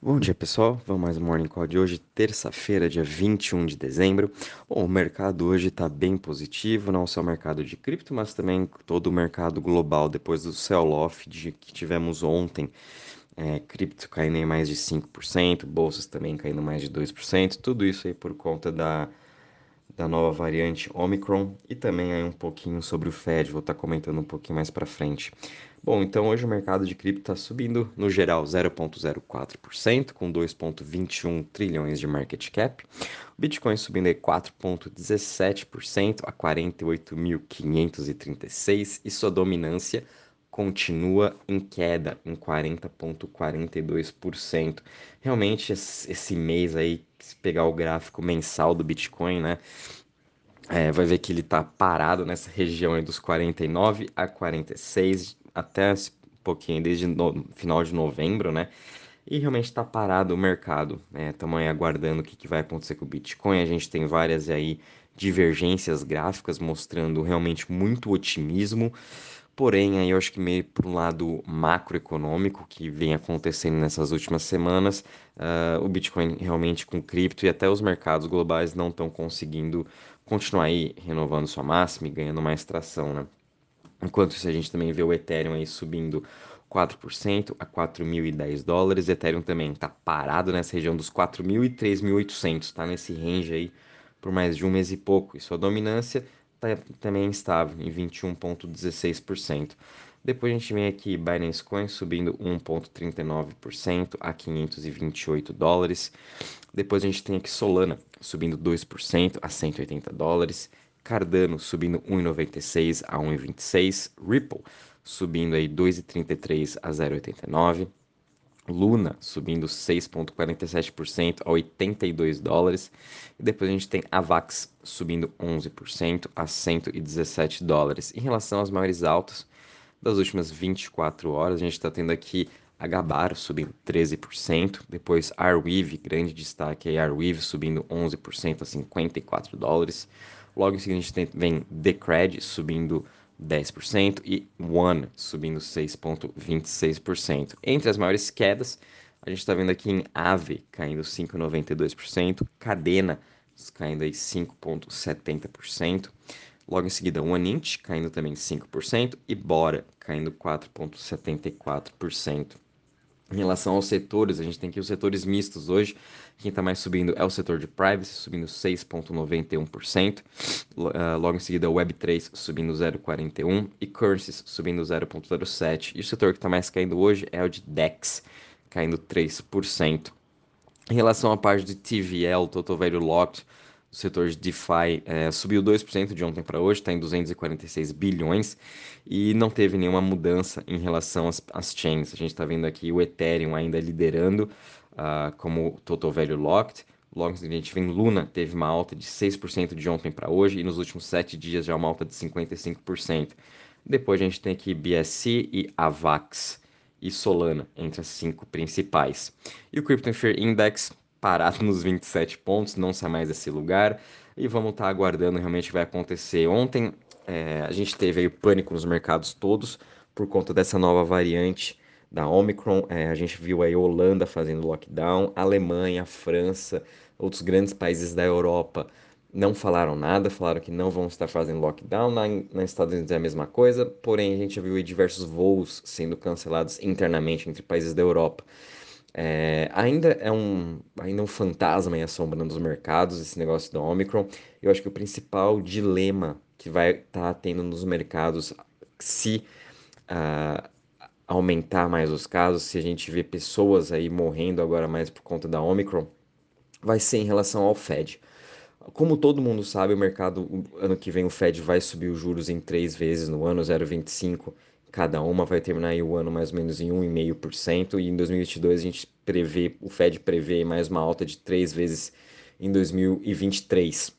Bom dia, pessoal. Vamos mais um Morning Call de hoje, terça-feira, dia 21 de dezembro. Bom, o mercado hoje está bem positivo, não só o mercado de cripto, mas também todo o mercado global, depois do sell-off que tivemos ontem. É, cripto caindo em mais de 5%, bolsas também caindo mais de 2%, tudo isso aí por conta da, da nova variante Omicron e também aí um pouquinho sobre o Fed, vou estar tá comentando um pouquinho mais para frente. Bom, então hoje o mercado de cripto está subindo no geral 0,04%, com 2,21 trilhões de market cap. O Bitcoin subindo aí 4,17% a 48.536 e sua dominância continua em queda em 40,42%. Realmente esse mês aí, se pegar o gráfico mensal do Bitcoin, né, é, vai ver que ele está parado nessa região dos 49 a 46 até um pouquinho, desde no, final de novembro, né? E realmente está parado o mercado. Estamos né? aguardando o que, que vai acontecer com o Bitcoin. A gente tem várias aí divergências gráficas mostrando realmente muito otimismo. Porém, aí eu acho que meio para um lado macroeconômico que vem acontecendo nessas últimas semanas, uh, o Bitcoin realmente com cripto e até os mercados globais não estão conseguindo continuar aí renovando sua máxima e ganhando mais tração, né? Enquanto isso, a gente também vê o Ethereum aí subindo 4% a 4.010 dólares. Ethereum também está parado nessa região dos 4.000 e 3.800, está nesse range aí por mais de um mês e pouco. E sua dominância tá também estável em 21,16%. Depois a gente vem aqui Binance Coin subindo 1,39% a 528 dólares. Depois a gente tem aqui Solana subindo 2% a 180 dólares. Cardano subindo 1,96 a 1,26, Ripple subindo aí 2,33 a 0,89, Luna subindo 6,47% a 82 dólares. E depois a gente tem Avax subindo 11% a 117 dólares. Em relação às maiores altas das últimas 24 horas, a gente está tendo aqui a Gabar subindo 13%, depois Arweave, grande destaque aí, Arweave subindo 11% a 54 dólares. Logo em seguida a gente tem, vem Decred subindo 10% e One subindo 6,26%. Entre as maiores quedas, a gente está vendo aqui em Ave caindo 5,92%, Cadena caindo aí 5,70%. Logo em seguida, OneInch caindo também 5% e Bora caindo 4,74%. Em relação aos setores, a gente tem aqui os setores mistos hoje. Quem está mais subindo é o setor de privacy, subindo 6,91%. Ah, logo em seguida, o Web3 subindo 0,41% e currencies subindo 0,07%. E o setor que está mais caindo hoje é o de DEX, caindo 3%. Em relação à parte de TVL, Total Value Locked, o setor de DeFi é, subiu 2% de ontem para hoje, está em 246 bilhões e não teve nenhuma mudança em relação às, às chains. A gente está vendo aqui o Ethereum ainda liderando uh, como Total Value Locked. Logo a gente vem Luna, teve uma alta de 6% de ontem para hoje e nos últimos 7 dias já uma alta de 55%. Depois a gente tem aqui BSC e Avax e Solana entre as cinco principais. E o Crypto Fear Index parado nos 27 pontos, não sai mais desse lugar. E vamos estar tá aguardando realmente vai acontecer. Ontem é, a gente teve aí pânico nos mercados todos por conta dessa nova variante da Omicron. É, a gente viu aí Holanda fazendo lockdown, Alemanha, França, outros grandes países da Europa não falaram nada, falaram que não vão estar fazendo lockdown. Na, nos Estados Unidos é a mesma coisa, porém a gente viu diversos voos sendo cancelados internamente entre países da Europa. É, ainda é um, ainda um fantasma em assombrando os mercados, esse negócio do Omicron. Eu acho que o principal dilema que vai estar tá tendo nos mercados, se uh, aumentar mais os casos, se a gente vê pessoas aí morrendo agora mais por conta da Omicron, vai ser em relação ao Fed. Como todo mundo sabe, o mercado, ano que vem, o Fed vai subir os juros em três vezes no ano, 0,25 cada uma vai terminar o ano mais ou menos em 1,5%, e em 2022 a gente prevê, o Fed prevê mais uma alta de três vezes em 2023.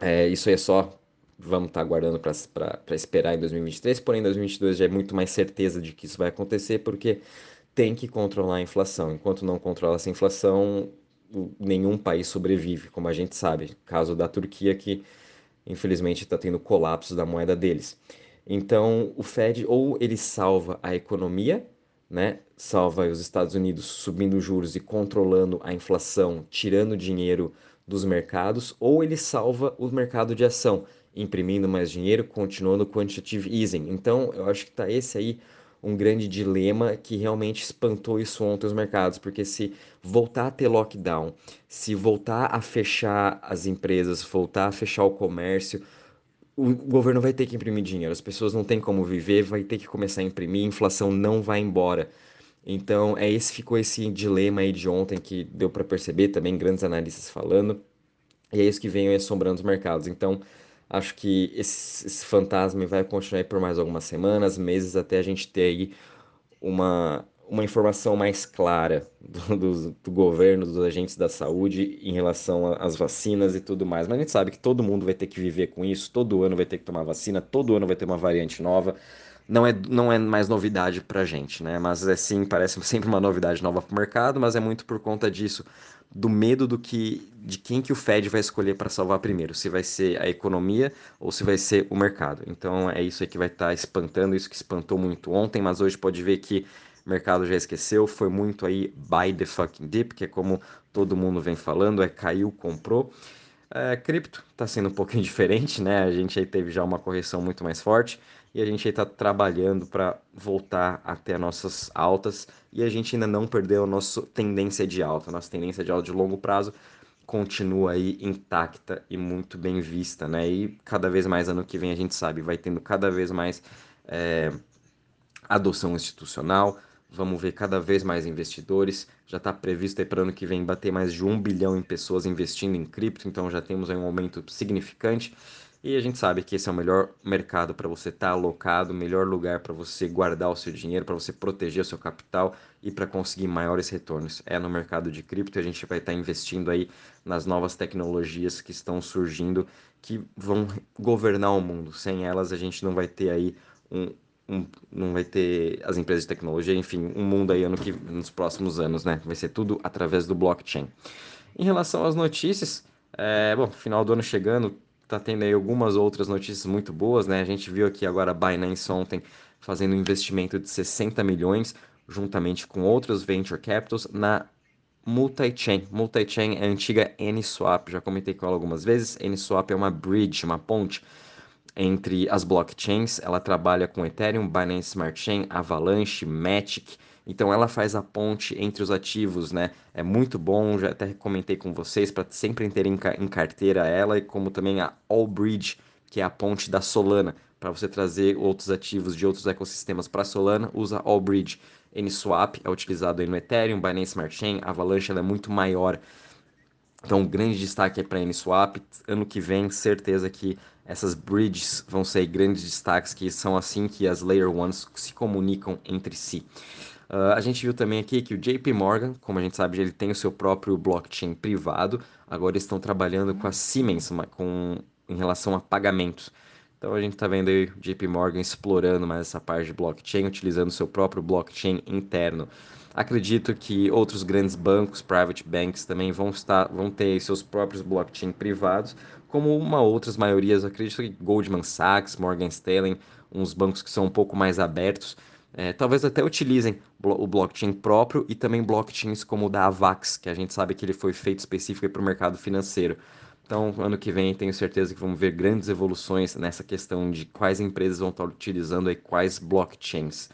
É, isso aí é só, vamos estar tá aguardando para esperar em 2023, porém em 2022 já é muito mais certeza de que isso vai acontecer, porque tem que controlar a inflação. Enquanto não controla essa inflação, nenhum país sobrevive, como a gente sabe. Caso da Turquia, que infelizmente está tendo colapso da moeda deles. Então, o Fed ou ele salva a economia né, salva os Estados Unidos subindo juros e controlando a inflação, tirando dinheiro dos mercados, ou ele salva o mercado de ação, imprimindo mais dinheiro, continuando o quantitative easing. Então, eu acho que está esse aí um grande dilema que realmente espantou isso ontem os mercados, porque se voltar a ter lockdown, se voltar a fechar as empresas, voltar a fechar o comércio, o governo vai ter que imprimir dinheiro, as pessoas não têm como viver, vai ter que começar a imprimir, a inflação não vai embora. Então, é esse ficou esse dilema aí de ontem que deu para perceber também grandes analistas falando. E é isso que vem assombrando os mercados. Então, acho que esse, esse fantasma vai continuar por mais algumas semanas, meses, até a gente ter aí uma, uma informação mais clara do, do, do, governo, dos agentes da saúde em relação às vacinas e tudo mais. Mas a gente sabe que todo mundo vai ter que viver com isso, todo ano vai ter que tomar vacina, todo ano vai ter uma variante nova. Não é, não é mais novidade pra gente, né? Mas é sim, parece sempre uma novidade nova pro mercado, mas é muito por conta disso, do medo do que de quem que o Fed vai escolher para salvar primeiro, se vai ser a economia ou se vai ser o mercado. Então é isso aí que vai estar tá espantando, isso que espantou muito ontem, mas hoje pode ver que o mercado já esqueceu, foi muito aí buy the fucking dip, que é como todo mundo vem falando, é caiu, comprou. É, cripto está sendo um pouquinho diferente, né? A gente aí teve já uma correção muito mais forte e a gente aí está trabalhando para voltar até nossas altas e a gente ainda não perdeu a nossa tendência de alta. Nossa tendência de alta de longo prazo continua aí intacta e muito bem vista, né? E cada vez mais ano que vem a gente sabe, vai tendo cada vez mais é, adoção institucional, Vamos ver cada vez mais investidores. Já está previsto para o ano que vem bater mais de um bilhão em pessoas investindo em cripto, então já temos um aumento significante. E a gente sabe que esse é o melhor mercado para você estar tá alocado, o melhor lugar para você guardar o seu dinheiro, para você proteger o seu capital e para conseguir maiores retornos. É no mercado de cripto e a gente vai estar tá investindo aí nas novas tecnologias que estão surgindo, que vão governar o mundo. Sem elas a gente não vai ter aí um, um, não vai ter as empresas de tecnologia, enfim, um mundo aí ano que, nos próximos anos, né? Vai ser tudo através do blockchain. Em relação às notícias, é, bom, final do ano chegando, tá tendo aí algumas outras notícias muito boas, né? A gente viu aqui agora a Binance ontem fazendo um investimento de 60 milhões, juntamente com outros venture capitals, na Multi-chain. Multi-chain é a antiga N-Swap, já comentei com ela algumas vezes. N-Swap é uma bridge, uma ponte entre as blockchains. Ela trabalha com Ethereum, Binance Smart Chain, Avalanche, Matic. Então ela faz a ponte entre os ativos, né? É muito bom, já até comentei com vocês para sempre ter em, carteira ela e como também a Allbridge, que é a ponte da Solana, para você trazer outros ativos de outros ecossistemas para Solana, usa Allbridge. NSwap é utilizado aí no Ethereum, Binance Smart Chain, Avalanche ela é muito maior. Então, grande destaque é para a NSwap. Ano que vem, certeza que essas bridges vão ser grandes destaques, que são assim que as Layer Ones se comunicam entre si. Uh, a gente viu também aqui que o JP Morgan, como a gente sabe, ele tem o seu próprio blockchain privado. Agora estão trabalhando com a Siemens com, em relação a pagamentos. Então a gente está vendo aí o JP Morgan explorando mais essa parte de blockchain, utilizando o seu próprio blockchain interno. Acredito que outros grandes bancos, private banks, também vão, estar, vão ter seus próprios blockchain privados, como uma outras maiorias, acredito que Goldman Sachs, Morgan Stanley, uns bancos que são um pouco mais abertos, é, talvez até utilizem o blockchain próprio e também blockchains como o da Avax, que a gente sabe que ele foi feito específico para o mercado financeiro. Então, ano que vem, tenho certeza que vamos ver grandes evoluções nessa questão de quais empresas vão estar utilizando aí quais blockchains.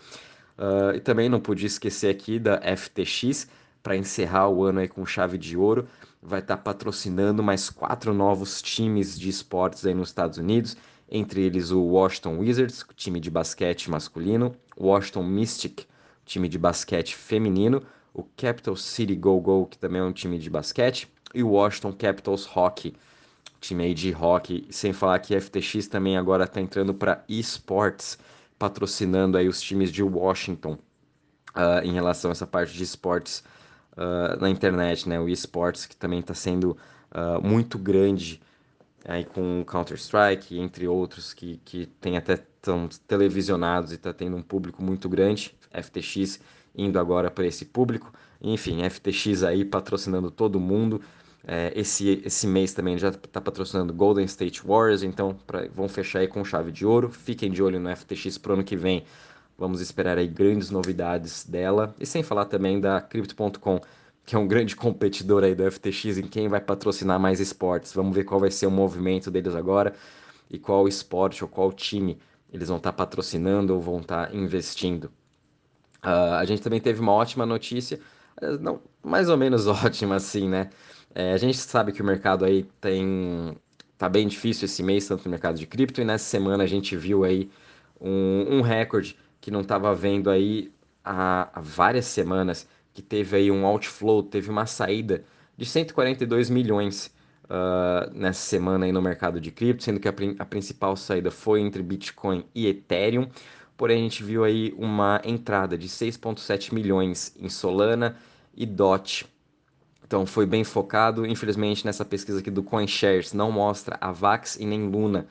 Uh, e também não podia esquecer aqui da FTX, para encerrar o ano aí com chave de ouro, vai estar tá patrocinando mais quatro novos times de esportes aí nos Estados Unidos, entre eles o Washington Wizards, time de basquete masculino, o Washington Mystic, time de basquete feminino, o Capital City Go Go, que também é um time de basquete, e o Washington Capitals Hockey, time aí de hockey, sem falar que a FTX também agora está entrando para esportes, patrocinando aí os times de Washington uh, em relação a essa parte de esportes uh, na internet, né? O esportes que também está sendo uh, muito grande aí com Counter-Strike, entre outros que, que tem até tão televisionados e está tendo um público muito grande. FTX indo agora para esse público. Enfim, FTX aí patrocinando todo mundo. É, esse, esse mês também já está patrocinando Golden State Warriors, então pra, vão fechar aí com chave de ouro. Fiquem de olho no FTX para o ano que vem. Vamos esperar aí grandes novidades dela. E sem falar também da Crypto.com, que é um grande competidor aí do FTX em quem vai patrocinar mais esportes. Vamos ver qual vai ser o movimento deles agora e qual esporte ou qual time eles vão estar patrocinando ou vão estar investindo. Uh, a gente também teve uma ótima notícia, eh, não, mais ou menos ótima assim, né? É, a gente sabe que o mercado aí tem tá bem difícil esse mês, tanto no mercado de cripto, e nessa semana a gente viu aí um, um recorde que não estava vendo aí há, há, várias semanas, que teve aí um outflow, teve uma saída de 142 milhões uh, nessa semana aí no mercado de cripto, sendo que a, a principal saída foi entre Bitcoin e Ethereum. Porém, a gente viu aí uma entrada de 6,7 milhões em Solana e DOT. Então foi bem focado. Infelizmente, nessa pesquisa aqui do CoinShares não mostra a VAX e nem Luna,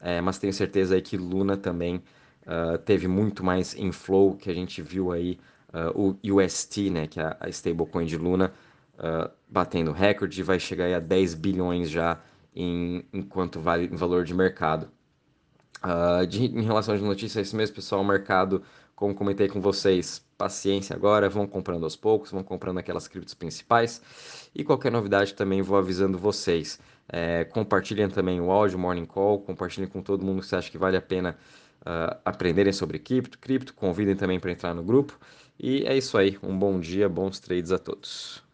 é, mas tenho certeza aí que Luna também uh, teve muito mais inflow que a gente viu aí uh, o UST, né, que é a stablecoin de Luna, uh, batendo recorde, vai chegar aí a 10 bilhões já em, enquanto vale em valor de mercado. Uh, de, em relação às notícias, é isso mesmo, pessoal. O mercado, como comentei com vocês, paciência agora, vão comprando aos poucos, vão comprando aquelas criptos principais. E qualquer novidade também vou avisando vocês. É, compartilhem também o áudio, Morning Call, compartilhem com todo mundo que você acha que vale a pena uh, aprenderem sobre cripto, cripto. Convidem também para entrar no grupo. E é isso aí. Um bom dia, bons trades a todos.